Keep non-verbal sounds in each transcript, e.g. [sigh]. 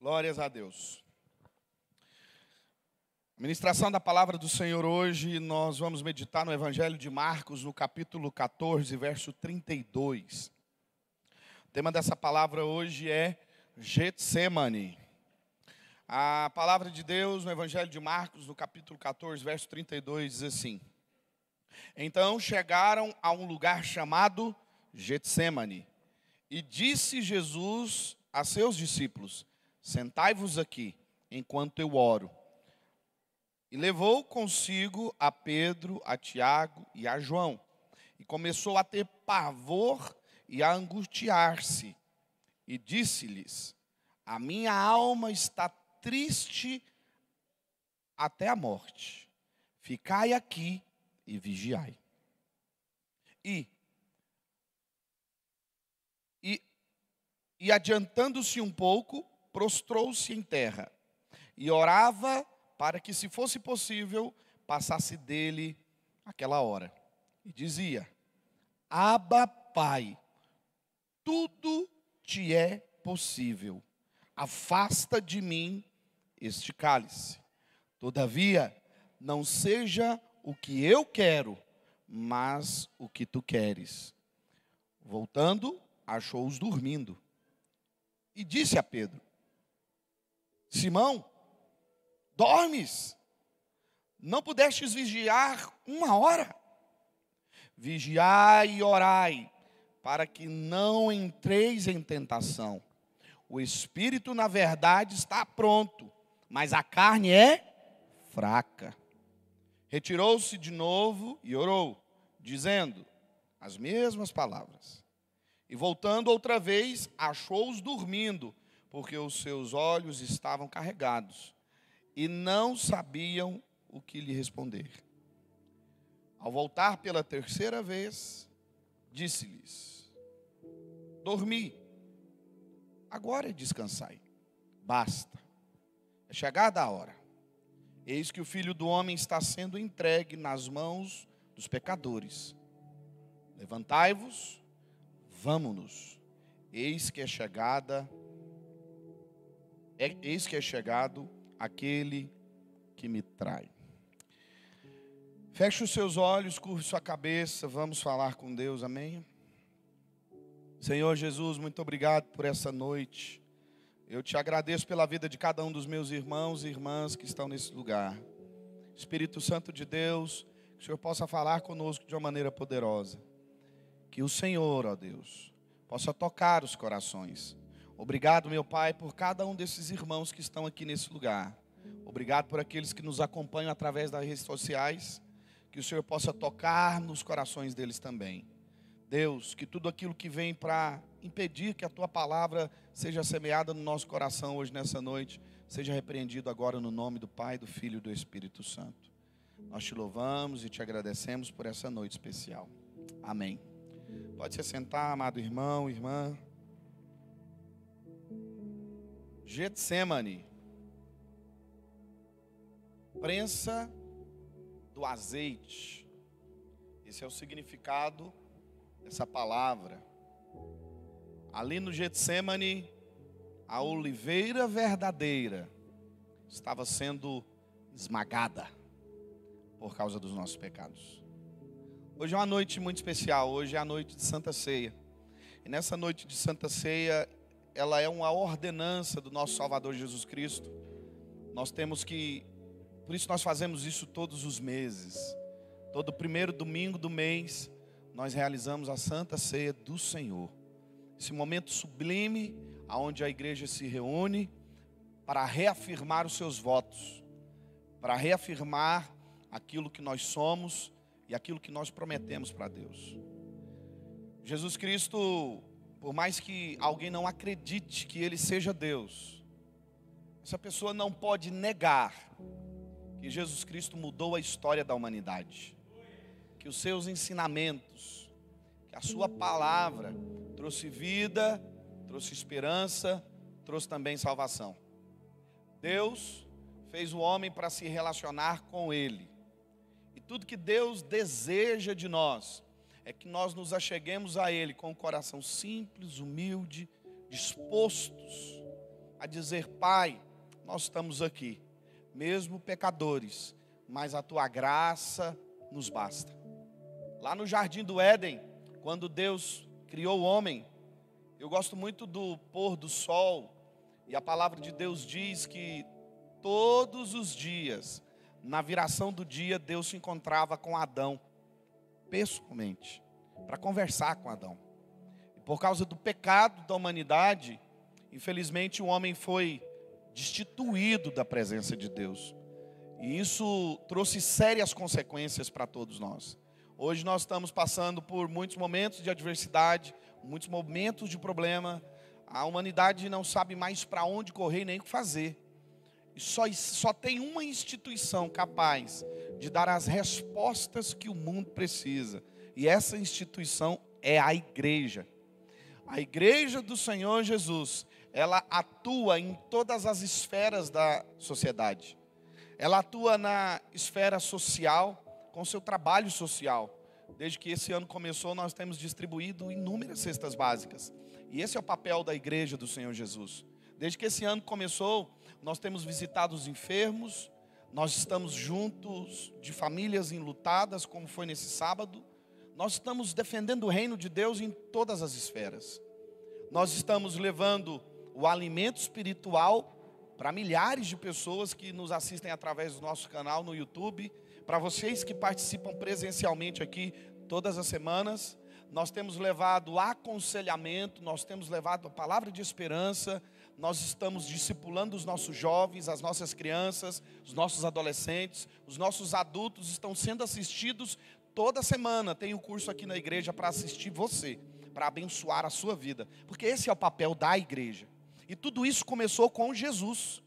Glórias a Deus. Ministração da palavra do Senhor hoje, nós vamos meditar no Evangelho de Marcos, no capítulo 14, verso 32. O tema dessa palavra hoje é Getsemane. A palavra de Deus no Evangelho de Marcos, no capítulo 14, verso 32, diz assim: Então chegaram a um lugar chamado Getsemane, e disse Jesus a seus discípulos: Sentai-vos aqui, enquanto eu oro. E levou consigo a Pedro, a Tiago e a João, e começou a ter pavor e a angustiar-se, e disse-lhes: A minha alma está triste até a morte. Ficai aqui e vigiai. E, e, e adiantando-se um pouco, prostrou-se em terra e orava para que, se fosse possível, passasse dele aquela hora. E dizia: Aba, Pai, tudo te é possível. Afasta de mim este cálice. Todavia, não seja o que eu quero, mas o que tu queres. Voltando, achou-os dormindo. E disse a Pedro: Simão, dormes? Não pudestes vigiar uma hora? Vigiai e orai, para que não entreis em tentação. O espírito, na verdade, está pronto, mas a carne é fraca. Retirou-se de novo e orou, dizendo as mesmas palavras. E voltando outra vez, achou-os dormindo, porque os seus olhos estavam carregados e não sabiam o que lhe responder. Ao voltar pela terceira vez, disse-lhes: Dormi, agora descansai, basta, é chegada a hora. Eis que o filho do homem está sendo entregue nas mãos dos pecadores. Levantai-vos, vamos-nos, eis que é chegada é, eis que é chegado aquele que me trai. Feche os seus olhos, curve sua cabeça, vamos falar com Deus, amém? Senhor Jesus, muito obrigado por essa noite. Eu te agradeço pela vida de cada um dos meus irmãos e irmãs que estão nesse lugar. Espírito Santo de Deus, que o Senhor possa falar conosco de uma maneira poderosa. Que o Senhor, ó Deus, possa tocar os corações Obrigado, meu Pai, por cada um desses irmãos que estão aqui nesse lugar. Obrigado por aqueles que nos acompanham através das redes sociais. Que o Senhor possa tocar nos corações deles também. Deus, que tudo aquilo que vem para impedir que a tua palavra seja semeada no nosso coração hoje nessa noite, seja repreendido agora no nome do Pai, do Filho e do Espírito Santo. Nós te louvamos e te agradecemos por essa noite especial. Amém. Pode se sentar, amado irmão, irmã. Getsemane. Prensa do azeite. Esse é o significado dessa palavra. Ali no Getsemane, a oliveira verdadeira estava sendo esmagada por causa dos nossos pecados. Hoje é uma noite muito especial, hoje é a noite de Santa Ceia. E nessa noite de Santa Ceia, ela é uma ordenança do nosso Salvador Jesus Cristo. Nós temos que, por isso nós fazemos isso todos os meses. Todo primeiro domingo do mês, nós realizamos a Santa Ceia do Senhor. Esse momento sublime, aonde a igreja se reúne para reafirmar os seus votos, para reafirmar aquilo que nós somos e aquilo que nós prometemos para Deus. Jesus Cristo por mais que alguém não acredite que ele seja Deus, essa pessoa não pode negar que Jesus Cristo mudou a história da humanidade, que os seus ensinamentos, que a sua palavra trouxe vida, trouxe esperança, trouxe também salvação. Deus fez o homem para se relacionar com ele. E tudo que Deus deseja de nós é que nós nos acheguemos a Ele com o um coração simples, humilde, dispostos a dizer: Pai, nós estamos aqui, mesmo pecadores, mas a tua graça nos basta. Lá no jardim do Éden, quando Deus criou o homem, eu gosto muito do pôr do sol, e a palavra de Deus diz que todos os dias, na viração do dia, Deus se encontrava com Adão, pessoalmente, para conversar com Adão. E por causa do pecado da humanidade, infelizmente o homem foi destituído da presença de Deus. E isso trouxe sérias consequências para todos nós. Hoje nós estamos passando por muitos momentos de adversidade, muitos momentos de problema. A humanidade não sabe mais para onde correr nem o que fazer. Só, só tem uma instituição capaz de dar as respostas que o mundo precisa. E essa instituição é a igreja. A igreja do Senhor Jesus, ela atua em todas as esferas da sociedade. Ela atua na esfera social, com seu trabalho social. Desde que esse ano começou, nós temos distribuído inúmeras cestas básicas. E esse é o papel da igreja do Senhor Jesus. Desde que esse ano começou, nós temos visitado os enfermos, nós estamos juntos de famílias enlutadas, como foi nesse sábado. Nós estamos defendendo o reino de Deus em todas as esferas. Nós estamos levando o alimento espiritual para milhares de pessoas que nos assistem através do nosso canal no YouTube, para vocês que participam presencialmente aqui todas as semanas. Nós temos levado aconselhamento, nós temos levado a palavra de esperança, nós estamos discipulando os nossos jovens, as nossas crianças, os nossos adolescentes, os nossos adultos estão sendo assistidos toda semana. Tem um curso aqui na igreja para assistir você, para abençoar a sua vida, porque esse é o papel da igreja. E tudo isso começou com Jesus.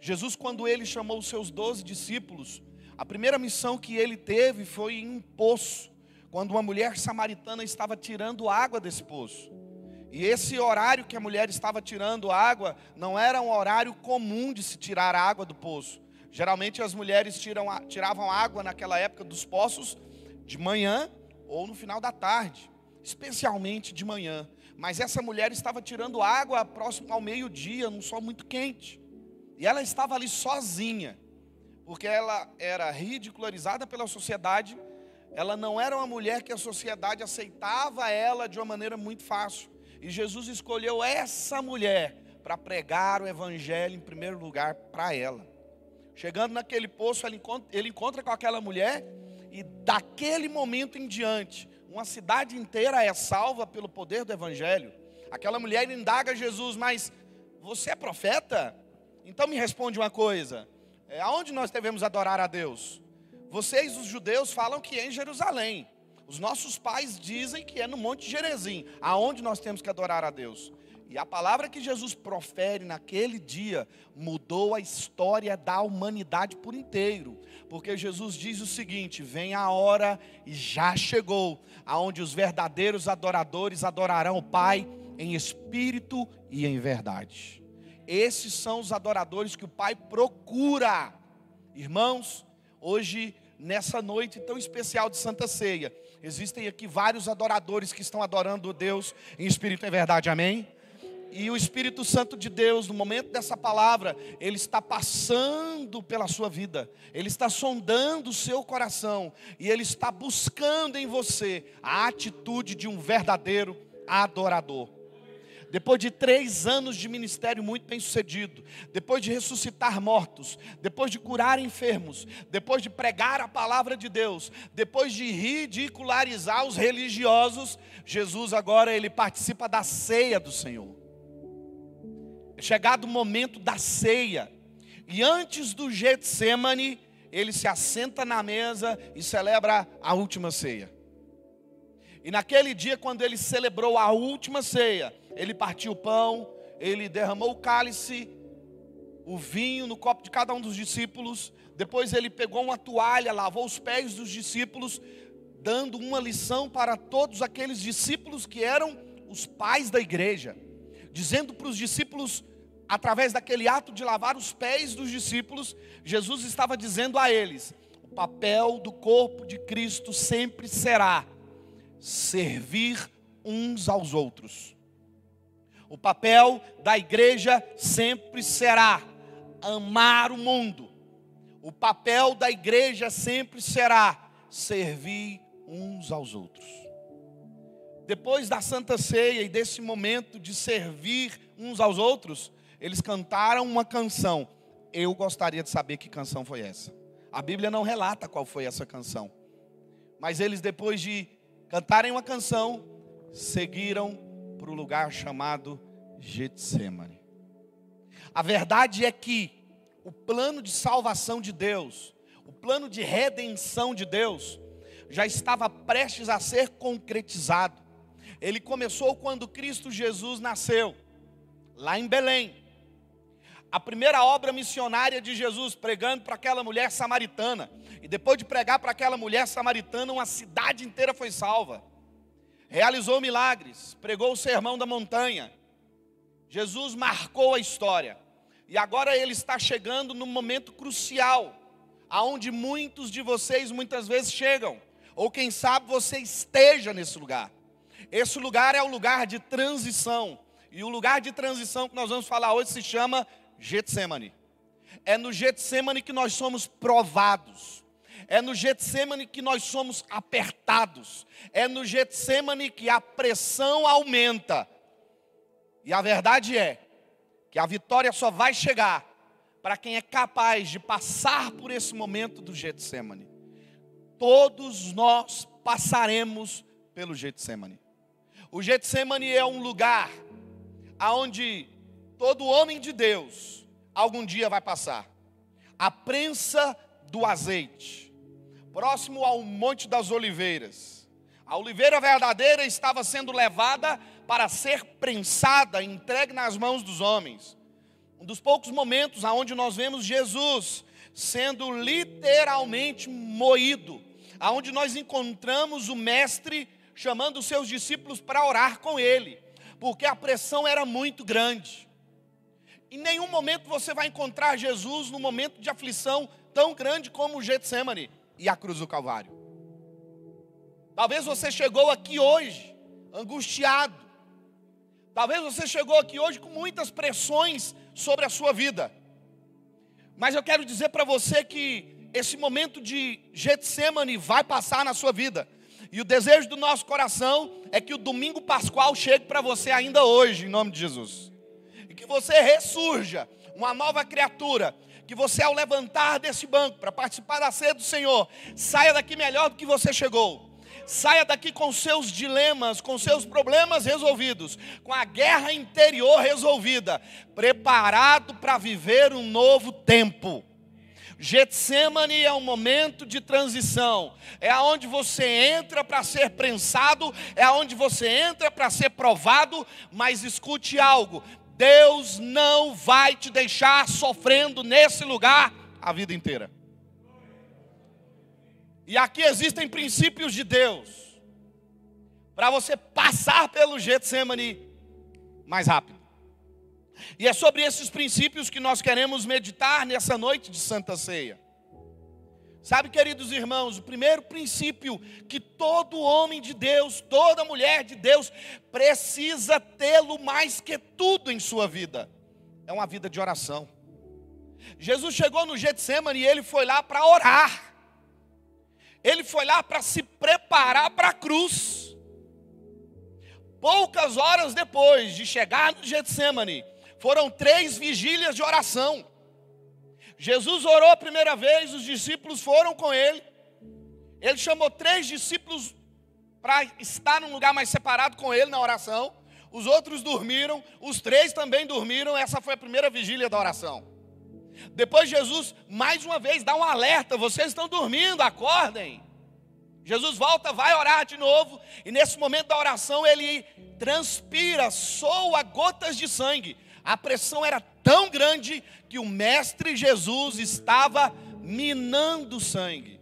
Jesus, quando ele chamou os seus doze discípulos, a primeira missão que ele teve foi em um poço, quando uma mulher samaritana estava tirando água desse poço. E esse horário que a mulher estava tirando água não era um horário comum de se tirar água do poço. Geralmente as mulheres tiram, tiravam água naquela época dos poços de manhã ou no final da tarde, especialmente de manhã. Mas essa mulher estava tirando água próximo ao meio-dia, num sol muito quente. E ela estava ali sozinha, porque ela era ridicularizada pela sociedade. Ela não era uma mulher que a sociedade aceitava ela de uma maneira muito fácil. E Jesus escolheu essa mulher para pregar o evangelho em primeiro lugar para ela. Chegando naquele poço, ele encontra, ele encontra com aquela mulher e daquele momento em diante, uma cidade inteira é salva pelo poder do evangelho. Aquela mulher indaga Jesus, mas você é profeta? Então me responde uma coisa: é, aonde nós devemos adorar a Deus? Vocês, os judeus, falam que é em Jerusalém. Os nossos pais dizem que é no Monte Gerezim, aonde nós temos que adorar a Deus. E a palavra que Jesus profere naquele dia mudou a história da humanidade por inteiro. Porque Jesus diz o seguinte: vem a hora e já chegou, aonde os verdadeiros adoradores adorarão o Pai em espírito e em verdade. Esses são os adoradores que o Pai procura. Irmãos, hoje nessa noite tão especial de Santa Ceia, existem aqui vários adoradores que estão adorando Deus em espírito e em verdade. Amém? E o Espírito Santo de Deus, no momento dessa palavra, ele está passando pela sua vida, ele está sondando o seu coração, e ele está buscando em você a atitude de um verdadeiro adorador. Depois de três anos de ministério muito bem sucedido, depois de ressuscitar mortos, depois de curar enfermos, depois de pregar a palavra de Deus, depois de ridicularizar os religiosos, Jesus agora ele participa da ceia do Senhor. É chegado o momento da ceia. E antes do Getsemane, ele se assenta na mesa e celebra a última ceia. E naquele dia, quando ele celebrou a última ceia, ele partiu o pão, ele derramou o cálice, o vinho no copo de cada um dos discípulos. Depois ele pegou uma toalha, lavou os pés dos discípulos, dando uma lição para todos aqueles discípulos que eram os pais da igreja, dizendo para os discípulos através daquele ato de lavar os pés dos discípulos, Jesus estava dizendo a eles: o papel do corpo de Cristo sempre será servir uns aos outros. O papel da igreja sempre será amar o mundo. O papel da igreja sempre será servir uns aos outros. Depois da Santa Ceia e desse momento de servir uns aos outros, eles cantaram uma canção. Eu gostaria de saber que canção foi essa. A Bíblia não relata qual foi essa canção. Mas eles, depois de cantarem uma canção, seguiram para o lugar chamado Getsemane. A verdade é que o plano de salvação de Deus, o plano de redenção de Deus, já estava prestes a ser concretizado. Ele começou quando Cristo Jesus nasceu, lá em Belém. A primeira obra missionária de Jesus, pregando para aquela mulher samaritana. E depois de pregar para aquela mulher samaritana, uma cidade inteira foi salva. Realizou milagres, pregou o sermão da montanha. Jesus marcou a história. E agora ele está chegando no momento crucial, aonde muitos de vocês muitas vezes chegam ou quem sabe você esteja nesse lugar. Esse lugar é o lugar de transição. E o lugar de transição que nós vamos falar hoje se chama Getsemane. É no Getsemane que nós somos provados. É no Getsemane que nós somos apertados. É no Getsemane que a pressão aumenta. E a verdade é que a vitória só vai chegar para quem é capaz de passar por esse momento do Getsemane todos nós passaremos pelo Getsemane. O Getsemane é um lugar aonde todo homem de Deus algum dia vai passar. A prensa do azeite, próximo ao Monte das Oliveiras. A oliveira verdadeira estava sendo levada para ser prensada, entregue nas mãos dos homens. Um dos poucos momentos aonde nós vemos Jesus sendo literalmente moído aonde nós encontramos o mestre chamando os seus discípulos para orar com ele, porque a pressão era muito grande. Em nenhum momento você vai encontrar Jesus no momento de aflição tão grande como o Getsemane e a cruz do Calvário. Talvez você chegou aqui hoje angustiado. Talvez você chegou aqui hoje com muitas pressões sobre a sua vida. Mas eu quero dizer para você que esse momento de Getsemane vai passar na sua vida. E o desejo do nosso coração é que o domingo pascual chegue para você ainda hoje, em nome de Jesus. E que você ressurja, uma nova criatura. Que você, ao levantar desse banco para participar da ceia do Senhor, saia daqui melhor do que você chegou. Saia daqui com seus dilemas, com seus problemas resolvidos, com a guerra interior resolvida, preparado para viver um novo tempo. Getsemane é um momento de transição, é aonde você entra para ser prensado, é aonde você entra para ser provado, mas escute algo: Deus não vai te deixar sofrendo nesse lugar a vida inteira. E aqui existem princípios de Deus para você passar pelo Getsemane mais rápido. E é sobre esses princípios que nós queremos meditar nessa noite de Santa Ceia. Sabe, queridos irmãos, o primeiro princípio que todo homem de Deus, toda mulher de Deus precisa tê-lo mais que tudo em sua vida, é uma vida de oração. Jesus chegou no Getsemane e ele foi lá para orar. Ele foi lá para se preparar para a cruz. Poucas horas depois de chegar no Getsemane, foram três vigílias de oração. Jesus orou a primeira vez, os discípulos foram com ele. Ele chamou três discípulos para estar num lugar mais separado com ele na oração. Os outros dormiram, os três também dormiram. Essa foi a primeira vigília da oração. Depois Jesus, mais uma vez, dá um alerta: vocês estão dormindo, acordem. Jesus volta, vai orar de novo, e nesse momento da oração ele transpira, soa gotas de sangue. A pressão era tão grande que o Mestre Jesus estava minando sangue.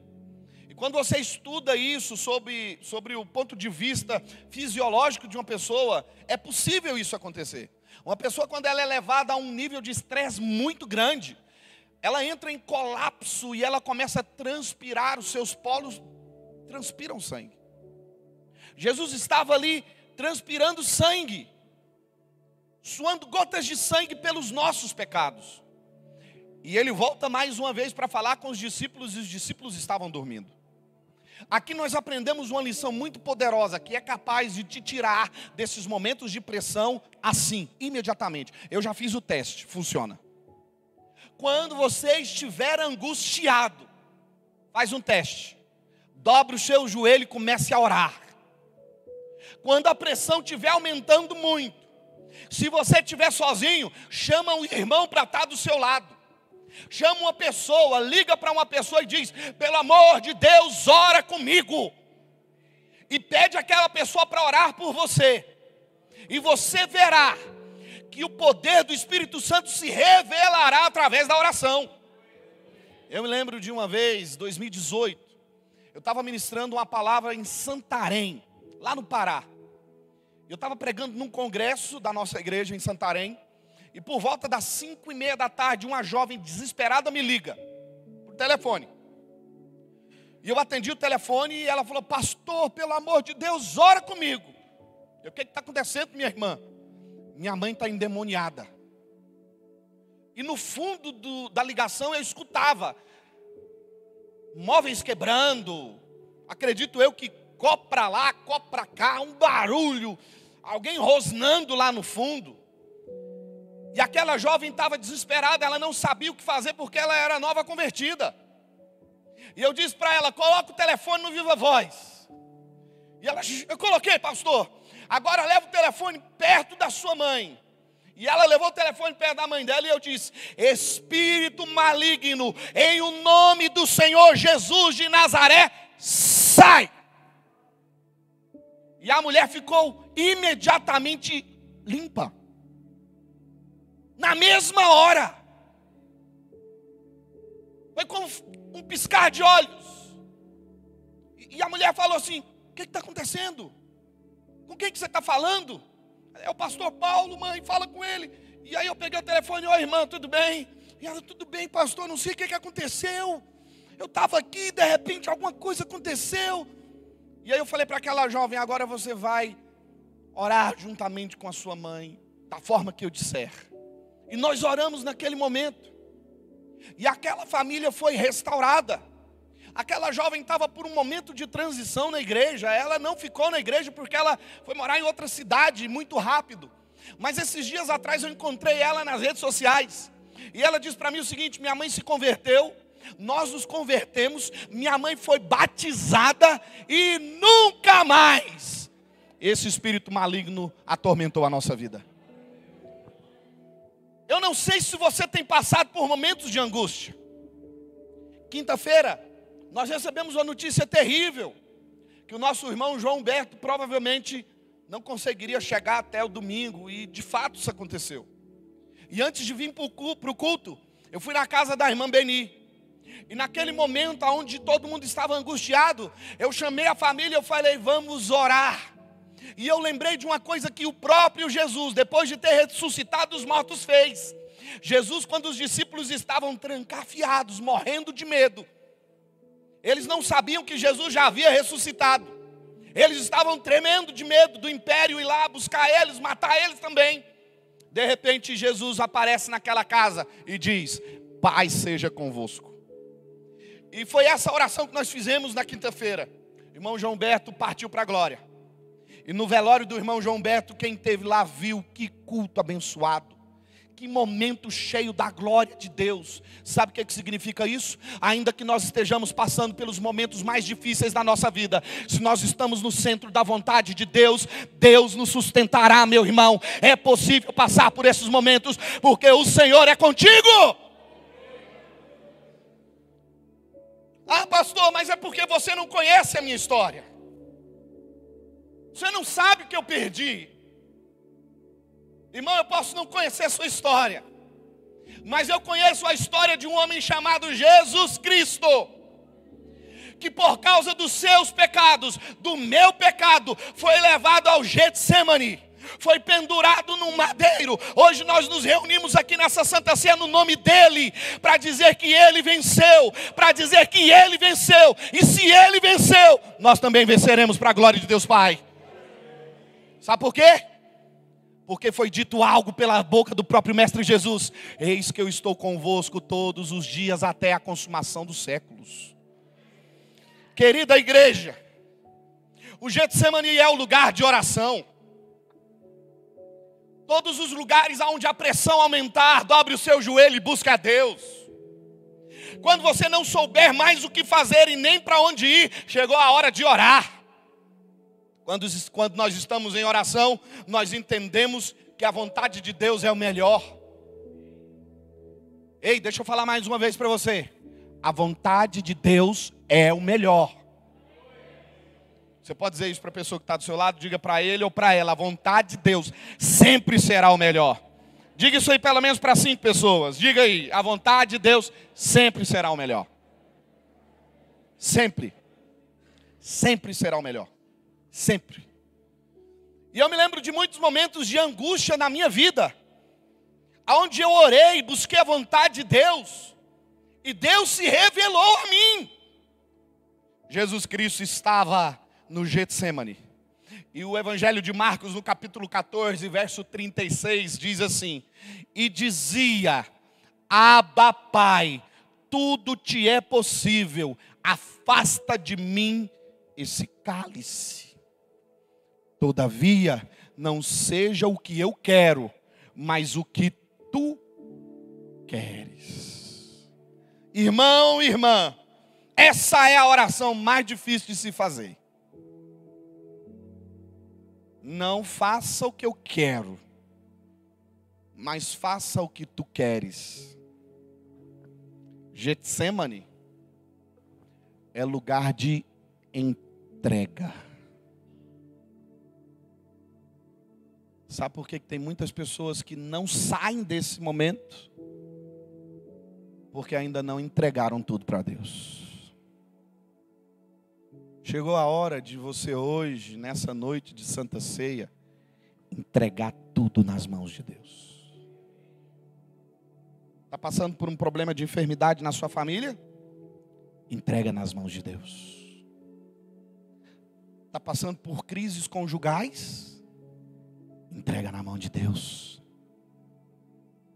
E quando você estuda isso sobre, sobre o ponto de vista fisiológico de uma pessoa, é possível isso acontecer. Uma pessoa, quando ela é levada a um nível de estresse muito grande, ela entra em colapso e ela começa a transpirar, os seus polos transpiram sangue. Jesus estava ali transpirando sangue suando gotas de sangue pelos nossos pecados. E ele volta mais uma vez para falar com os discípulos e os discípulos estavam dormindo. Aqui nós aprendemos uma lição muito poderosa que é capaz de te tirar desses momentos de pressão assim, imediatamente. Eu já fiz o teste, funciona. Quando você estiver angustiado, faz um teste. Dobre o seu joelho e comece a orar. Quando a pressão estiver aumentando muito, se você estiver sozinho, chama um irmão para estar do seu lado. Chama uma pessoa, liga para uma pessoa e diz: pelo amor de Deus, ora comigo. E pede aquela pessoa para orar por você. E você verá que o poder do Espírito Santo se revelará através da oração. Eu me lembro de uma vez, 2018, eu estava ministrando uma palavra em Santarém, lá no Pará. Eu estava pregando num congresso da nossa igreja em Santarém. E por volta das cinco e meia da tarde, uma jovem desesperada me liga por telefone. E eu atendi o telefone e ela falou: Pastor, pelo amor de Deus, ora comigo. Eu, o que está acontecendo, minha irmã? Minha mãe está endemoniada. E no fundo do, da ligação eu escutava móveis quebrando. Acredito eu que copo para lá, copo para cá, um barulho, alguém rosnando lá no fundo. E aquela jovem estava desesperada, ela não sabia o que fazer porque ela era nova convertida. E eu disse para ela: coloca o telefone no Viva Voz. E ela, eu coloquei, pastor. Agora leva o telefone perto da sua mãe. E ela levou o telefone perto da mãe dela e eu disse: Espírito maligno, em o nome do Senhor Jesus de Nazaré, sai. E a mulher ficou imediatamente limpa na mesma hora. Foi como um piscar de olhos. E a mulher falou assim: O que está acontecendo? Com quem que você está falando? É o pastor Paulo, mãe, fala com ele. E aí eu peguei o telefone, oi irmã, tudo bem? E ela, tudo bem, pastor, não sei o que, que aconteceu. Eu estava aqui, de repente alguma coisa aconteceu. E aí eu falei para aquela jovem, agora você vai orar juntamente com a sua mãe, da forma que eu disser. E nós oramos naquele momento. E aquela família foi restaurada. Aquela jovem estava por um momento de transição na igreja. Ela não ficou na igreja porque ela foi morar em outra cidade muito rápido. Mas esses dias atrás eu encontrei ela nas redes sociais. E ela disse para mim o seguinte: minha mãe se converteu, nós nos convertemos, minha mãe foi batizada e nunca mais esse espírito maligno atormentou a nossa vida. Eu não sei se você tem passado por momentos de angústia. Quinta-feira, nós recebemos uma notícia terrível: que o nosso irmão João Humberto provavelmente não conseguiria chegar até o domingo, e de fato isso aconteceu. E antes de vir para o culto, eu fui na casa da irmã Beni. E naquele momento onde todo mundo estava angustiado, eu chamei a família e eu falei: vamos orar. E eu lembrei de uma coisa que o próprio Jesus, depois de ter ressuscitado os mortos, fez. Jesus, quando os discípulos estavam trancafiados, morrendo de medo, eles não sabiam que Jesus já havia ressuscitado. Eles estavam tremendo de medo do império ir lá buscar eles, matar eles também. De repente, Jesus aparece naquela casa e diz: Pai seja convosco. E foi essa oração que nós fizemos na quinta-feira. Irmão João Berto partiu para a glória. E no velório do irmão João Beto, quem teve lá viu que culto abençoado. Que momento cheio da glória de Deus. Sabe o que, é que significa isso? Ainda que nós estejamos passando pelos momentos mais difíceis da nossa vida, se nós estamos no centro da vontade de Deus, Deus nos sustentará, meu irmão. É possível passar por esses momentos, porque o Senhor é contigo. Ah, pastor, mas é porque você não conhece a minha história. Você não sabe o que eu perdi. Irmão, eu posso não conhecer a sua história, mas eu conheço a história de um homem chamado Jesus Cristo, que por causa dos seus pecados, do meu pecado, foi levado ao Getsemane foi pendurado num madeiro. Hoje nós nos reunimos aqui nessa Santa Ceia no nome dele, para dizer que ele venceu, para dizer que ele venceu, e se ele venceu, nós também venceremos para a glória de Deus Pai. Sabe por quê? Porque foi dito algo pela boca do próprio Mestre Jesus: Eis que eu estou convosco todos os dias até a consumação dos séculos. Querida igreja, o Getsemane é o lugar de oração. Todos os lugares onde a pressão aumentar, dobre o seu joelho e busque a Deus. Quando você não souber mais o que fazer e nem para onde ir, chegou a hora de orar. Quando, quando nós estamos em oração, nós entendemos que a vontade de Deus é o melhor. Ei, deixa eu falar mais uma vez para você. A vontade de Deus é o melhor. Você pode dizer isso para a pessoa que está do seu lado, diga para ele ou para ela: a vontade de Deus sempre será o melhor. Diga isso aí pelo menos para cinco pessoas. Diga aí, a vontade de Deus sempre será o melhor. Sempre. Sempre será o melhor. Sempre. E eu me lembro de muitos momentos de angústia na minha vida, onde eu orei, busquei a vontade de Deus, e Deus se revelou a mim. Jesus Cristo estava no Getsemane. E o Evangelho de Marcos, no capítulo 14, verso 36, diz assim: E dizia: Abba, Pai, tudo te é possível, afasta de mim esse cálice. Todavia, não seja o que eu quero, mas o que tu queres. Irmão, irmã, essa é a oração mais difícil de se fazer. Não faça o que eu quero, mas faça o que tu queres. Getsemane é lugar de entrega. Sabe por que tem muitas pessoas que não saem desse momento? Porque ainda não entregaram tudo para Deus. Chegou a hora de você hoje, nessa noite de Santa Ceia, entregar tudo nas mãos de Deus. Está passando por um problema de enfermidade na sua família? Entrega nas mãos de Deus. Está passando por crises conjugais? Entrega na mão de Deus.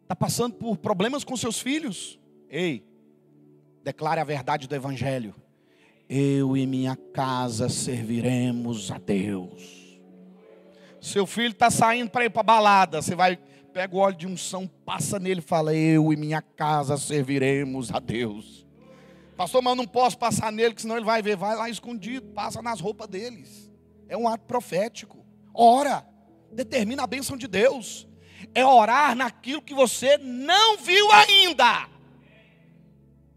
Está passando por problemas com seus filhos? Ei, declare a verdade do Evangelho eu e minha casa serviremos a Deus. Seu filho está saindo para ir para balada, você vai, pega o óleo de unção, passa nele e fala: Eu e minha casa serviremos a Deus. Pastor, mas eu não posso passar nele, que senão ele vai ver. Vai lá escondido, passa nas roupas deles. É um ato profético. Ora, determina a bênção de Deus. É orar naquilo que você não viu ainda.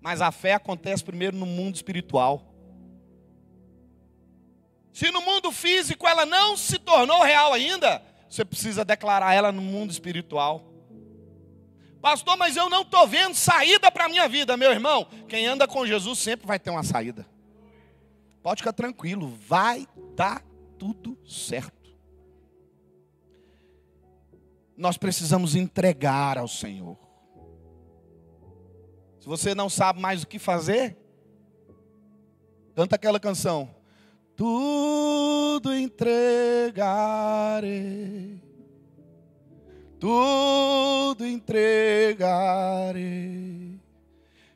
Mas a fé acontece primeiro no mundo espiritual. Se no mundo físico ela não se tornou real ainda, você precisa declarar ela no mundo espiritual. Pastor, mas eu não estou vendo saída para a minha vida, meu irmão. Quem anda com Jesus sempre vai ter uma saída. Pode ficar tranquilo, vai dar tudo certo. Nós precisamos entregar ao Senhor. Se você não sabe mais o que fazer, canta aquela canção tudo entregarei, tudo entregarei.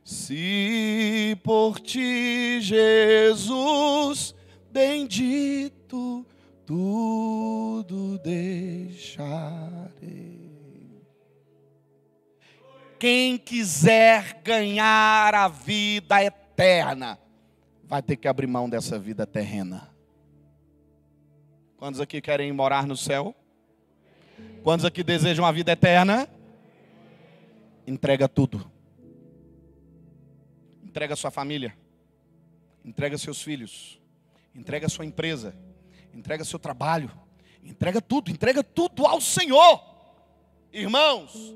Se por ti, Jesus, bendito, tudo deixarei. Quem quiser ganhar a vida eterna, vai ter que abrir mão dessa vida terrena. Quantos aqui querem morar no céu? Quantos aqui desejam a vida eterna? Entrega tudo. Entrega sua família. Entrega seus filhos. Entrega sua empresa. Entrega seu trabalho. Entrega tudo, entrega tudo ao Senhor. Irmãos,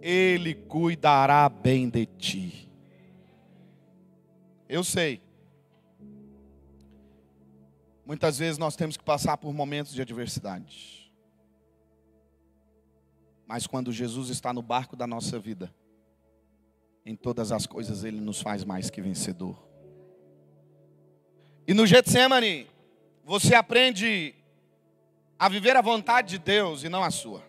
Ele cuidará bem de ti. Eu sei Muitas vezes nós temos que passar por momentos de adversidade. Mas quando Jesus está no barco da nossa vida, em todas as coisas ele nos faz mais que vencedor. E no Getsemane, você aprende a viver a vontade de Deus e não a sua.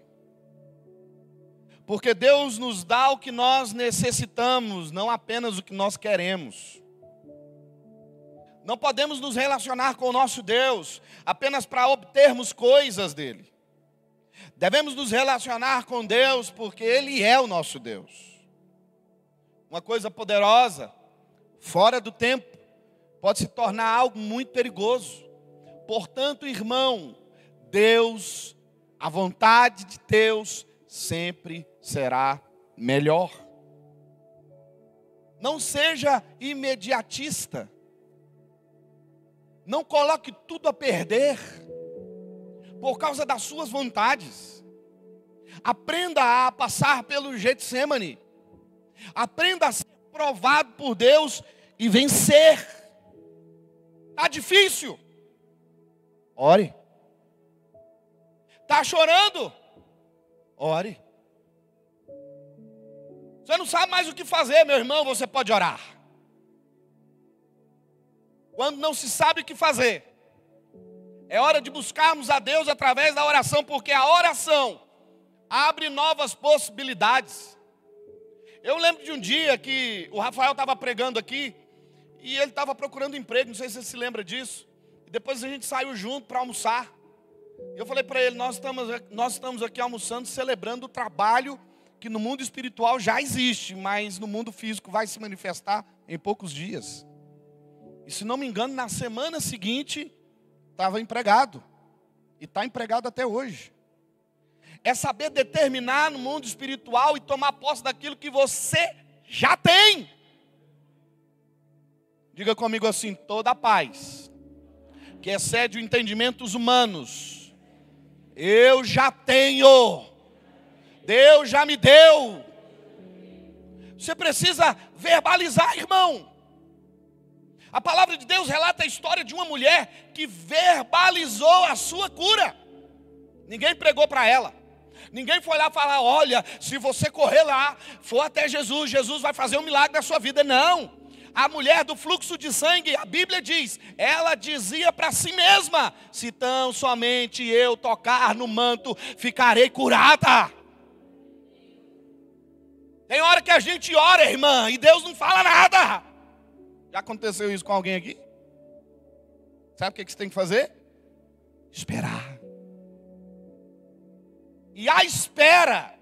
Porque Deus nos dá o que nós necessitamos, não apenas o que nós queremos. Não podemos nos relacionar com o nosso Deus apenas para obtermos coisas dele. Devemos nos relacionar com Deus porque Ele é o nosso Deus. Uma coisa poderosa, fora do tempo, pode se tornar algo muito perigoso. Portanto, irmão, Deus, a vontade de Deus sempre será melhor. Não seja imediatista. Não coloque tudo a perder por causa das suas vontades. Aprenda a passar pelo Getsemane. Aprenda a ser provado por Deus e vencer. Está difícil. Ore. Está chorando? Ore. Você não sabe mais o que fazer, meu irmão, você pode orar. Quando não se sabe o que fazer, é hora de buscarmos a Deus através da oração, porque a oração abre novas possibilidades. Eu lembro de um dia que o Rafael estava pregando aqui e ele estava procurando emprego, não sei se você se lembra disso. Depois a gente saiu junto para almoçar. Eu falei para ele: nós estamos, nós estamos aqui almoçando, celebrando o trabalho que no mundo espiritual já existe, mas no mundo físico vai se manifestar em poucos dias. E se não me engano, na semana seguinte, estava empregado. E está empregado até hoje. É saber determinar no mundo espiritual e tomar posse daquilo que você já tem. Diga comigo assim: toda a paz, que excede o entendimento dos humanos, eu já tenho Deus já me deu. Você precisa verbalizar, irmão. A palavra de Deus relata a história de uma mulher que verbalizou a sua cura. Ninguém pregou para ela. Ninguém foi lá falar: olha, se você correr lá, for até Jesus, Jesus vai fazer um milagre na sua vida. Não. A mulher do fluxo de sangue, a Bíblia diz, ela dizia para si mesma: se tão somente eu tocar no manto, ficarei curada. Tem hora que a gente ora, irmã, e Deus não fala nada. Já aconteceu isso com alguém aqui? Sabe o que você tem que fazer? Esperar. E a espera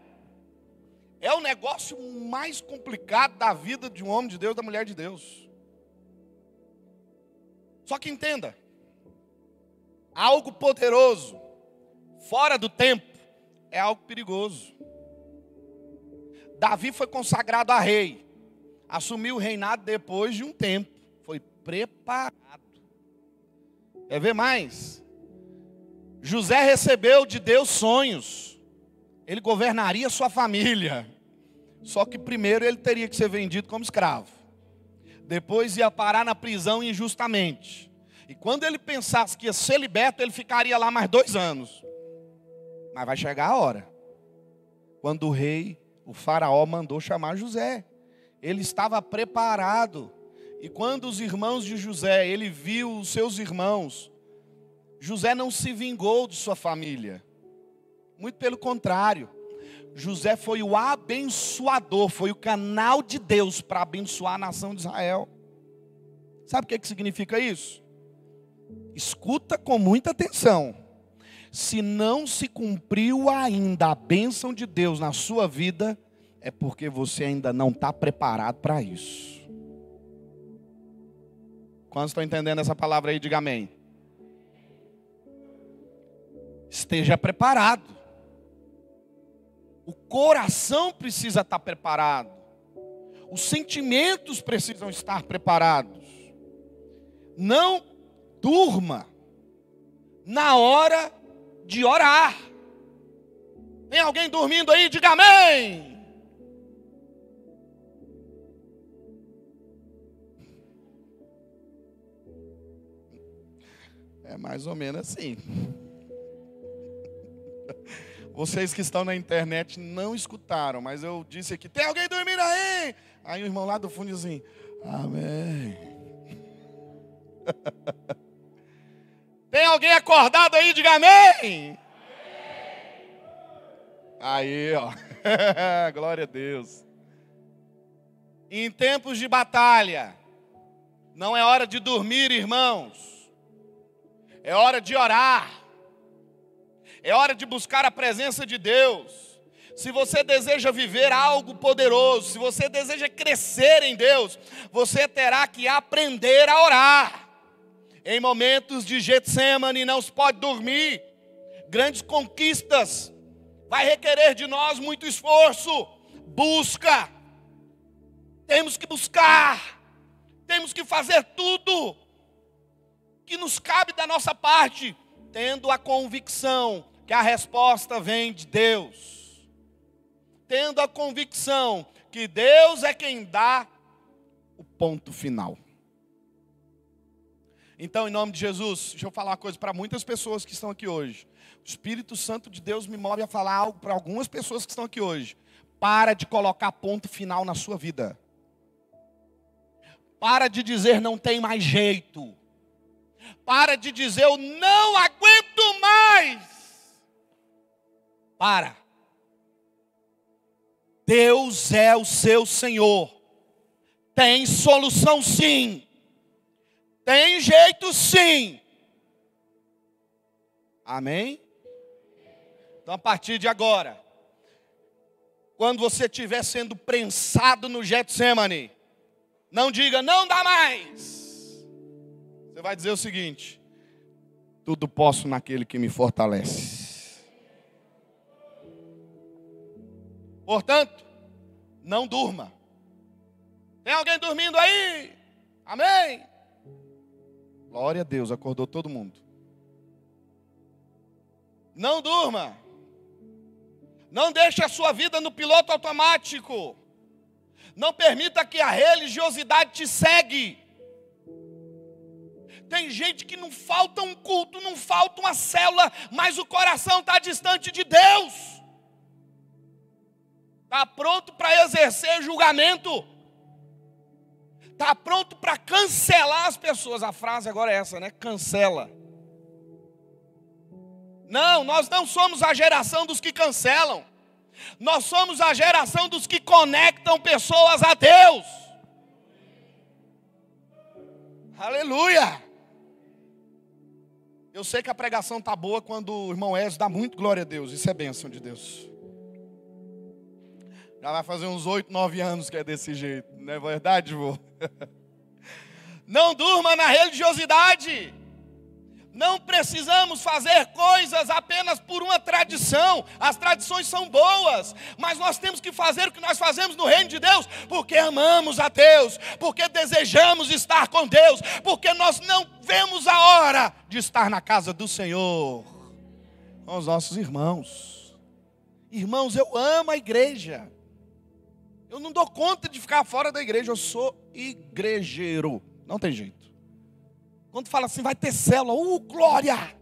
é o negócio mais complicado da vida de um homem de Deus, da mulher de Deus. Só que entenda, algo poderoso, fora do tempo, é algo perigoso. Davi foi consagrado a rei. Assumiu o reinado depois de um tempo. Foi preparado. Quer ver mais? José recebeu de Deus sonhos. Ele governaria sua família. Só que primeiro ele teria que ser vendido como escravo. Depois ia parar na prisão injustamente. E quando ele pensasse que ia ser liberto, ele ficaria lá mais dois anos. Mas vai chegar a hora. Quando o rei o faraó mandou chamar José. Ele estava preparado. E quando os irmãos de José, ele viu os seus irmãos, José não se vingou de sua família. Muito pelo contrário. José foi o abençoador, foi o canal de Deus para abençoar a nação de Israel. Sabe o que, que significa isso? Escuta com muita atenção se não se cumpriu ainda a bênção de Deus na sua vida, é porque você ainda não está preparado para isso. Quantos estão entendendo essa palavra aí? Diga amém. Esteja preparado. O coração precisa estar preparado. Os sentimentos precisam estar preparados. Não durma na hora de orar. Tem alguém dormindo aí? Diga amém. É mais ou menos assim. Vocês que estão na internet não escutaram, mas eu disse aqui: tem alguém dormindo aí? Aí o irmão lá do fundo diz assim: Amém. [laughs] Tem alguém acordado aí? Diga amém. Aí, ó. [laughs] Glória a Deus. Em tempos de batalha, não é hora de dormir, irmãos. É hora de orar. É hora de buscar a presença de Deus. Se você deseja viver algo poderoso, se você deseja crescer em Deus, você terá que aprender a orar. Em momentos de Getsemane não se pode dormir. Grandes conquistas vai requerer de nós muito esforço. Busca. Temos que buscar. Temos que fazer tudo que nos cabe da nossa parte, tendo a convicção que a resposta vem de Deus tendo a convicção que Deus é quem dá o ponto final. Então, em nome de Jesus, deixa eu falar uma coisa para muitas pessoas que estão aqui hoje. O Espírito Santo de Deus me move a falar algo para algumas pessoas que estão aqui hoje. Para de colocar ponto final na sua vida. Para de dizer não tem mais jeito. Para de dizer eu não aguento mais. Para. Deus é o seu Senhor. Tem solução sim. Tem jeito sim. Amém? Então a partir de agora, quando você estiver sendo prensado no Getsemane, não diga, não dá mais. Você vai dizer o seguinte: tudo posso naquele que me fortalece. Portanto, não durma. Tem alguém dormindo aí? Amém? Glória a Deus, acordou todo mundo. Não durma. Não deixe a sua vida no piloto automático. Não permita que a religiosidade te segue. Tem gente que não falta um culto, não falta uma célula, mas o coração está distante de Deus está pronto para exercer julgamento, está pronto para cancelar as pessoas. A frase agora é essa, né? Cancela. Não, nós não somos a geração dos que cancelam, nós somos a geração dos que conectam pessoas a Deus. Aleluia! Eu sei que a pregação está boa quando o irmão Ezio dá muito glória a Deus, isso é bênção de Deus. Já vai fazer uns oito, nove anos que é desse jeito, não é verdade, vô? [laughs] Não durma na religiosidade. Não precisamos fazer coisas apenas tradição. As tradições são boas, mas nós temos que fazer o que nós fazemos no reino de Deus, porque amamos a Deus, porque desejamos estar com Deus, porque nós não vemos a hora de estar na casa do Senhor com os nossos irmãos. Irmãos, eu amo a igreja. Eu não dou conta de ficar fora da igreja, eu sou igrejeiro. Não tem jeito. Quando fala assim, vai ter célula, uh, glória!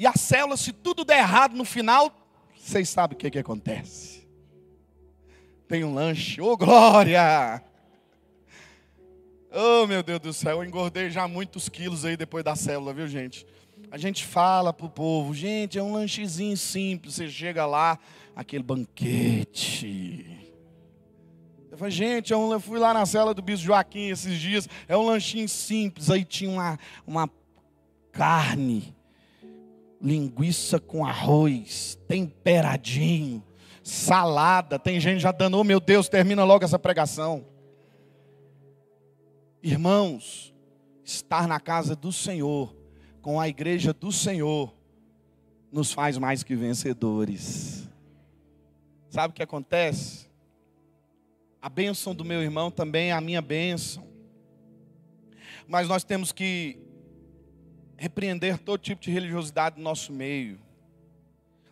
E a célula, se tudo der errado no final, vocês sabem o que, que acontece. Tem um lanche, oh glória! Oh meu Deus do céu, eu engordei já muitos quilos aí depois da célula, viu gente? A gente fala pro povo, gente, é um lanchezinho simples, você chega lá, aquele banquete eu falei, gente, eu fui lá na cela do Bispo Joaquim esses dias, é um lanchinho simples, aí tinha uma, uma carne, linguiça com arroz, temperadinho, salada. Tem gente já dando, oh meu Deus, termina logo essa pregação. Irmãos, estar na casa do Senhor, com a igreja do Senhor, nos faz mais que vencedores. Sabe o que acontece? A bênção do meu irmão também é a minha bênção. Mas nós temos que repreender todo tipo de religiosidade no nosso meio.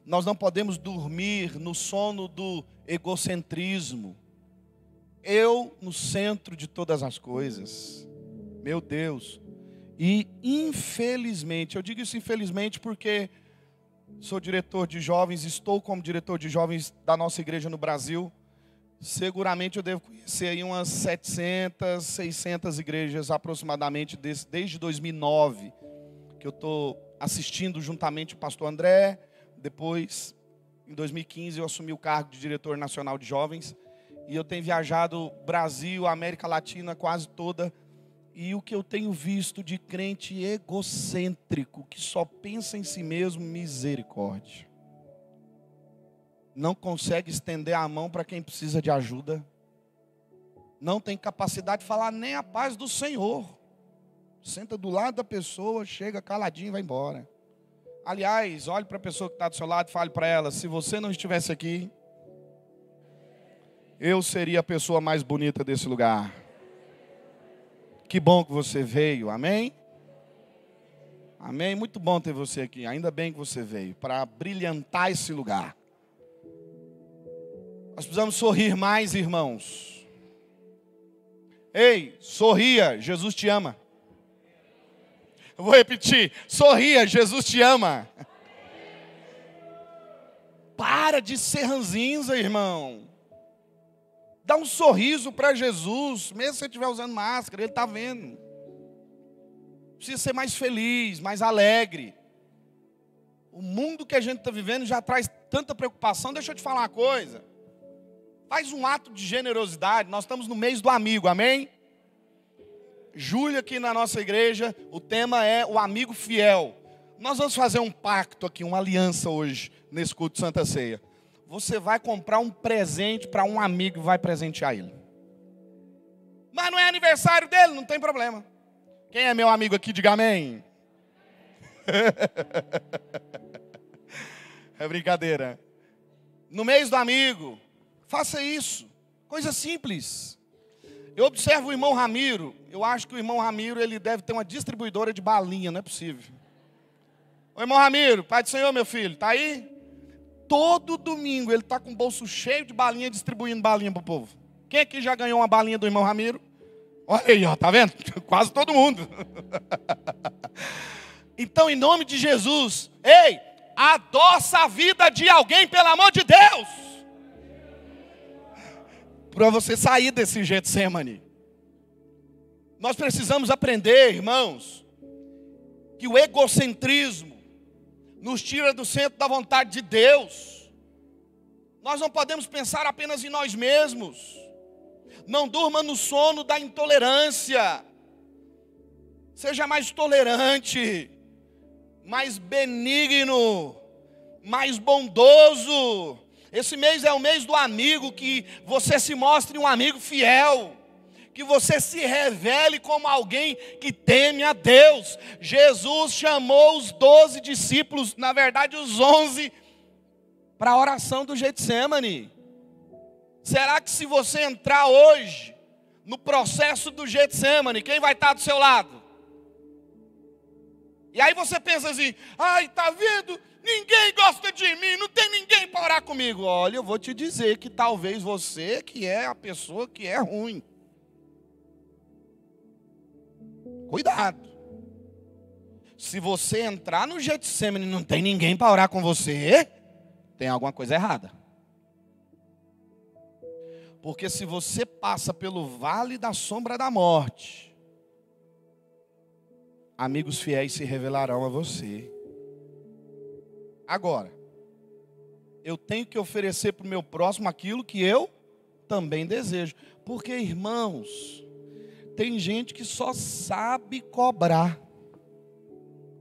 Nós não podemos dormir no sono do egocentrismo. Eu no centro de todas as coisas. Meu Deus. E infelizmente, eu digo isso infelizmente porque sou diretor de jovens, estou como diretor de jovens da nossa igreja no Brasil. Seguramente eu devo conhecer aí umas 700, 600 igrejas aproximadamente desde 2009, que eu estou assistindo juntamente o pastor André, depois Em 2015 eu assumi o cargo de diretor nacional de jovens e eu tenho viajado Brasil, América Latina quase toda. E o que eu tenho visto de crente egocêntrico, que só pensa em si mesmo, misericórdia. Não consegue estender a mão para quem precisa de ajuda. Não tem capacidade de falar nem a paz do Senhor. Senta do lado da pessoa, chega caladinho e vai embora. Aliás, olhe para a pessoa que está do seu lado e fale para ela: se você não estivesse aqui, eu seria a pessoa mais bonita desse lugar. Que bom que você veio, amém? Amém? Muito bom ter você aqui. Ainda bem que você veio para brilhantar esse lugar. Nós precisamos sorrir mais, irmãos. Ei, sorria, Jesus te ama. Eu vou repetir: sorria, Jesus te ama. Para de ser ranzinza, irmão. Dá um sorriso para Jesus, mesmo se você estiver usando máscara, Ele está vendo. Precisa ser mais feliz, mais alegre. O mundo que a gente está vivendo já traz tanta preocupação. Deixa eu te falar uma coisa. Faz um ato de generosidade. Nós estamos no mês do amigo, amém? Júlia, aqui na nossa igreja, o tema é o amigo fiel. Nós vamos fazer um pacto aqui, uma aliança hoje, nesse culto de Santa Ceia. Você vai comprar um presente para um amigo e vai presentear ele. Mas não é aniversário dele, não tem problema. Quem é meu amigo aqui, diga amém. [laughs] é brincadeira. No mês do amigo, faça isso. Coisa simples. Eu observo o irmão Ramiro. Eu acho que o irmão Ramiro ele deve ter uma distribuidora de balinha, não é possível. O irmão Ramiro, pai do Senhor, meu filho, tá aí? Todo domingo ele está com o bolso cheio de balinha, distribuindo balinha para o povo. Quem aqui já ganhou uma balinha do irmão Ramiro? Olha aí, ó, tá vendo? [laughs] Quase todo mundo. [laughs] então, em nome de Jesus, ei, adoça a vida de alguém, pelo amor de Deus para você sair desse Getsemane. Nós precisamos aprender, irmãos, que o egocentrismo nos tira do centro da vontade de Deus. Nós não podemos pensar apenas em nós mesmos. Não durma no sono da intolerância. Seja mais tolerante, mais benigno, mais bondoso esse mês é o mês do amigo, que você se mostre um amigo fiel, que você se revele como alguém que teme a Deus. Jesus chamou os doze discípulos, na verdade os onze, para a oração do Getsemane. Será que se você entrar hoje no processo do Getsemane, quem vai estar do seu lado? E aí você pensa assim: ai, tá vendo? Ninguém gosta de mim, não tem ninguém para orar comigo. Olha, eu vou te dizer que talvez você que é a pessoa que é ruim. Cuidado. Se você entrar no Getsemane e não tem ninguém para orar com você, tem alguma coisa errada. Porque se você passa pelo vale da sombra da morte, amigos fiéis se revelarão a você. Agora, eu tenho que oferecer para o meu próximo aquilo que eu também desejo. Porque, irmãos, tem gente que só sabe cobrar.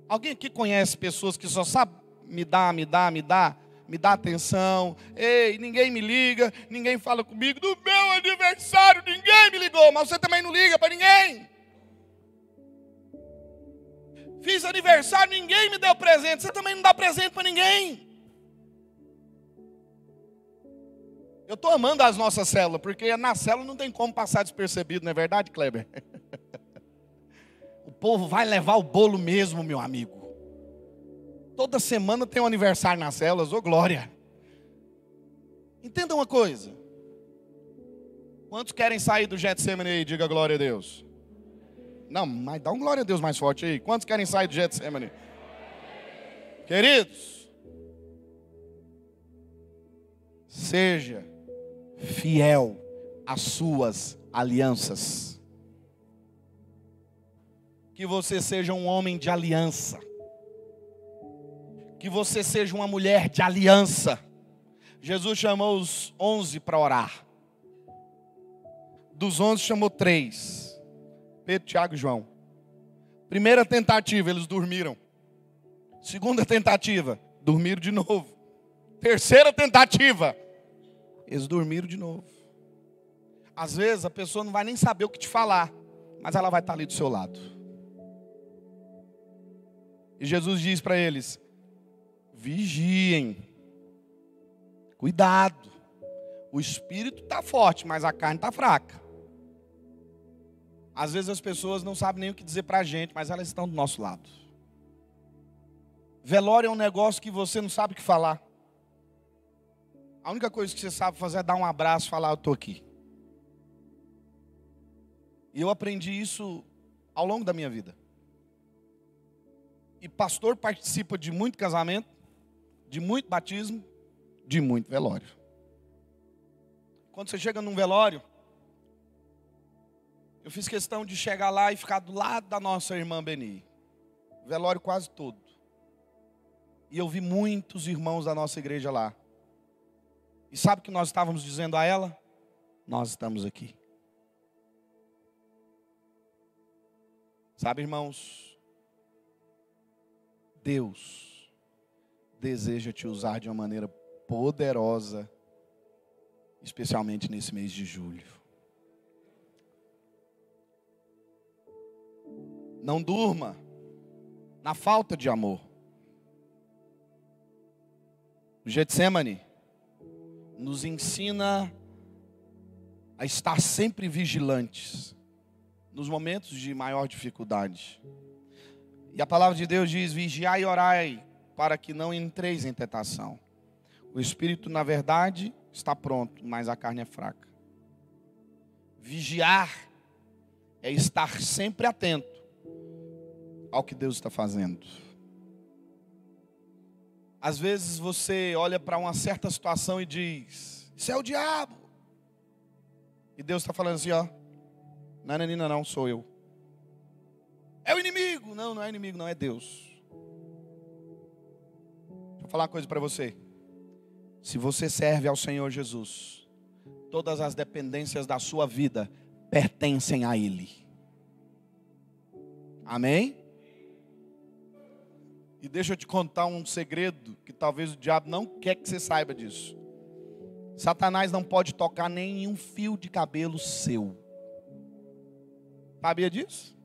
Alguém aqui conhece pessoas que só sabe me dar, me dar, me dar, me dá atenção. Ei, ninguém me liga, ninguém fala comigo. Do meu aniversário, ninguém me ligou, mas você também não liga para ninguém. Fiz aniversário, ninguém me deu presente. Você também não dá presente para ninguém. Eu estou amando as nossas células, porque na célula não tem como passar despercebido, não é verdade, Kleber? [laughs] o povo vai levar o bolo mesmo, meu amigo. Toda semana tem um aniversário nas células, ô glória. Entenda uma coisa. Quantos querem sair do Getsemane aí? Diga glória a Deus. Não, mas dá um glória a Deus mais forte aí. Quantos querem sair do Getsemane? Queridos, seja fiel às suas alianças. Que você seja um homem de aliança. Que você seja uma mulher de aliança. Jesus chamou os onze para orar. Dos onze chamou três: Pedro, Tiago e João. Primeira tentativa, eles dormiram. Segunda tentativa, dormiram de novo. Terceira tentativa, eles dormiram de novo. Às vezes a pessoa não vai nem saber o que te falar, mas ela vai estar ali do seu lado. E Jesus diz para eles: vigiem, cuidado. O espírito está forte, mas a carne está fraca. Às vezes as pessoas não sabem nem o que dizer para a gente, mas elas estão do nosso lado. Velório é um negócio que você não sabe o que falar. A única coisa que você sabe fazer é dar um abraço falar: Eu estou aqui. E eu aprendi isso ao longo da minha vida. E pastor participa de muito casamento, de muito batismo, de muito velório. Quando você chega num velório, eu fiz questão de chegar lá e ficar do lado da nossa irmã Beni. Velório quase todo. E eu vi muitos irmãos da nossa igreja lá. E sabe o que nós estávamos dizendo a ela? Nós estamos aqui. Sabe, irmãos, Deus deseja te usar de uma maneira poderosa, especialmente nesse mês de julho. Não durma na falta de amor. O Getsemane nos ensina a estar sempre vigilantes nos momentos de maior dificuldade. E a palavra de Deus diz: vigiai e orai, para que não entreis em tentação. O espírito, na verdade, está pronto, mas a carne é fraca. Vigiar é estar sempre atento ao que Deus está fazendo. Às vezes você olha para uma certa situação e diz: Isso é o diabo. E Deus está falando assim: Ó, não é não, sou eu. É o inimigo. Não, não é inimigo, não, é Deus. Deixa eu falar uma coisa para você. Se você serve ao Senhor Jesus, todas as dependências da sua vida pertencem a Ele. Amém? E deixa eu te contar um segredo que talvez o diabo não quer que você saiba disso. Satanás não pode tocar nenhum fio de cabelo seu. Sabia disso?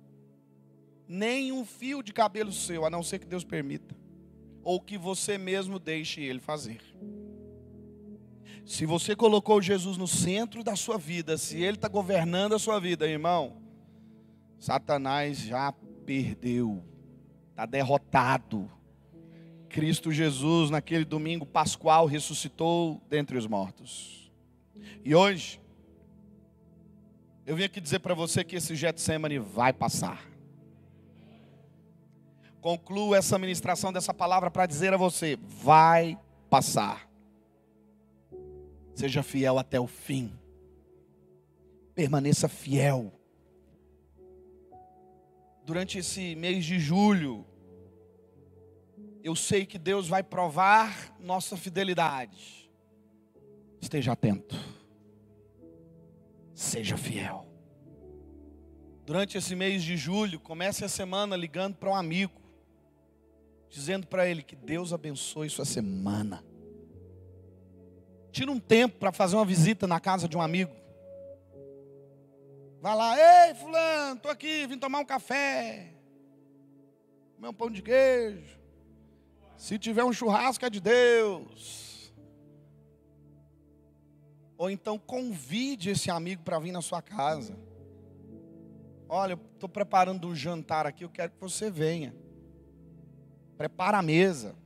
Nem um fio de cabelo seu, a não ser que Deus permita. Ou que você mesmo deixe ele fazer. Se você colocou Jesus no centro da sua vida, se ele está governando a sua vida, irmão, Satanás já perdeu, está derrotado. Cristo Jesus, naquele domingo pascual, ressuscitou dentre os mortos. E hoje, eu vim aqui dizer para você que esse Getsemane vai passar. Concluo essa ministração dessa palavra para dizer a você: vai passar. Seja fiel até o fim. Permaneça fiel. Durante esse mês de julho, eu sei que Deus vai provar nossa fidelidade. Esteja atento seja fiel. Durante esse mês de julho, comece a semana ligando para um amigo, dizendo para ele que Deus abençoe sua semana. Tira um tempo para fazer uma visita na casa de um amigo. Vai lá, ei fulano, estou aqui, vim tomar um café. Comer um pão de queijo. Se tiver um churrasco é de Deus. Ou então convide esse amigo para vir na sua casa. Olha, estou preparando um jantar aqui, eu quero que você venha. Prepara a mesa.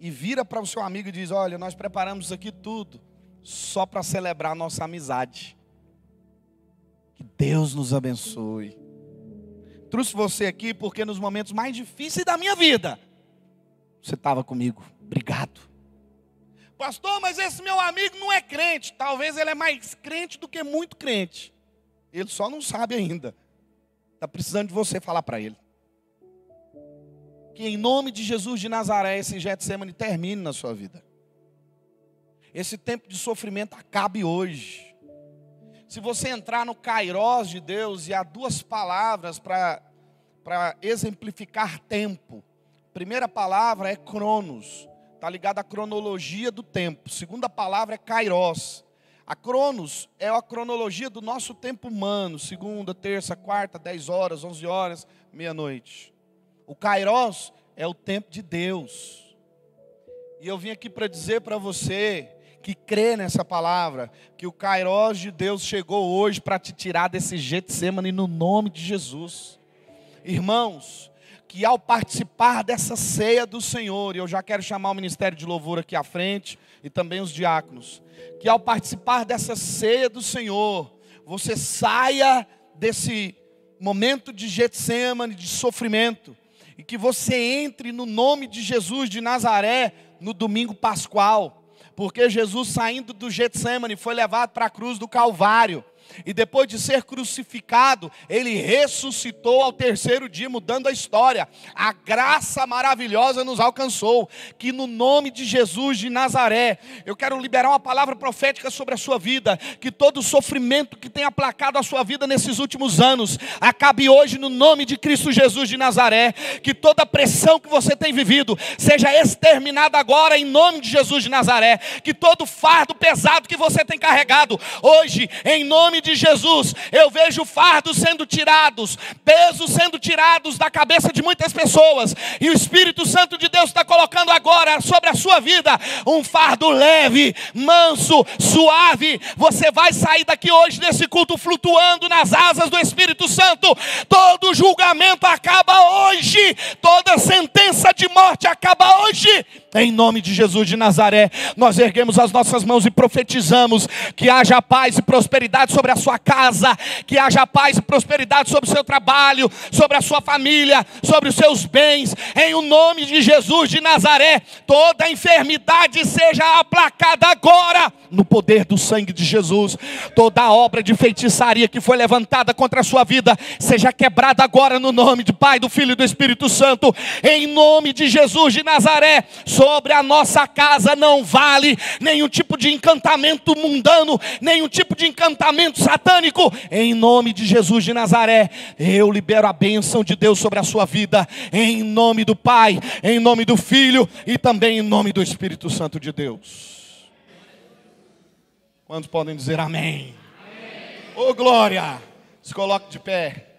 E vira para o seu amigo e diz: Olha, nós preparamos isso aqui tudo só para celebrar a nossa amizade. Que Deus nos abençoe. Trouxe você aqui porque nos momentos mais difíceis da minha vida, você estava comigo. Obrigado. Pastor, mas esse meu amigo não é crente. Talvez ele é mais crente do que muito crente. Ele só não sabe ainda. Está precisando de você falar para ele. Que em nome de Jesus de Nazaré, esse Getsemane termine na sua vida. esse tempo de sofrimento acabe hoje. Se você entrar no Kairós de Deus, e há duas palavras para exemplificar tempo. Primeira palavra é cronos, está ligada à cronologia do tempo. Segunda palavra é Kairós. A cronos é a cronologia do nosso tempo humano, segunda, terça, quarta, dez horas, onze horas, meia-noite. O Kairós é o tempo de Deus. E eu vim aqui para dizer para você que crê nessa palavra, que o Kairós de Deus chegou hoje para te tirar desse Getsemane no nome de Jesus. Irmãos, que ao participar dessa ceia do Senhor, e eu já quero chamar o ministério de louvor aqui à frente, e também os diáconos, que ao participar dessa ceia do Senhor, você saia desse momento de Getsemane, de sofrimento, e que você entre no nome de Jesus de Nazaré no domingo pascual, porque Jesus saindo do Getsemane foi levado para a cruz do Calvário. E depois de ser crucificado, ele ressuscitou ao terceiro dia, mudando a história. A graça maravilhosa nos alcançou. Que no nome de Jesus de Nazaré, eu quero liberar uma palavra profética sobre a sua vida. Que todo o sofrimento que tem aplacado a sua vida nesses últimos anos, acabe hoje no nome de Cristo Jesus de Nazaré. Que toda pressão que você tem vivido seja exterminada agora em nome de Jesus de Nazaré. Que todo fardo pesado que você tem carregado, hoje, em nome de Jesus, eu vejo fardos sendo tirados, pesos sendo tirados da cabeça de muitas pessoas, e o Espírito Santo de Deus está colocando agora sobre a sua vida um fardo leve, manso, suave. Você vai sair daqui hoje desse culto flutuando nas asas do Espírito Santo. Todo julgamento acaba hoje, toda sentença de morte acaba hoje. Em nome de Jesus de Nazaré, nós erguemos as nossas mãos e profetizamos que haja paz e prosperidade sobre a sua casa, que haja paz e prosperidade sobre o seu trabalho, sobre a sua família, sobre os seus bens. Em o nome de Jesus de Nazaré, toda enfermidade seja aplacada agora no poder do sangue de Jesus. Toda obra de feitiçaria que foi levantada contra a sua vida seja quebrada agora no nome do Pai, do Filho e do Espírito Santo. Em nome de Jesus de Nazaré sobre a nossa casa não vale nenhum tipo de encantamento mundano, nenhum tipo de encantamento satânico. Em nome de Jesus de Nazaré, eu libero a bênção de Deus sobre a sua vida, em nome do Pai, em nome do Filho e também em nome do Espírito Santo de Deus. Quantos podem dizer amém? amém. Oh glória! Se coloque de pé.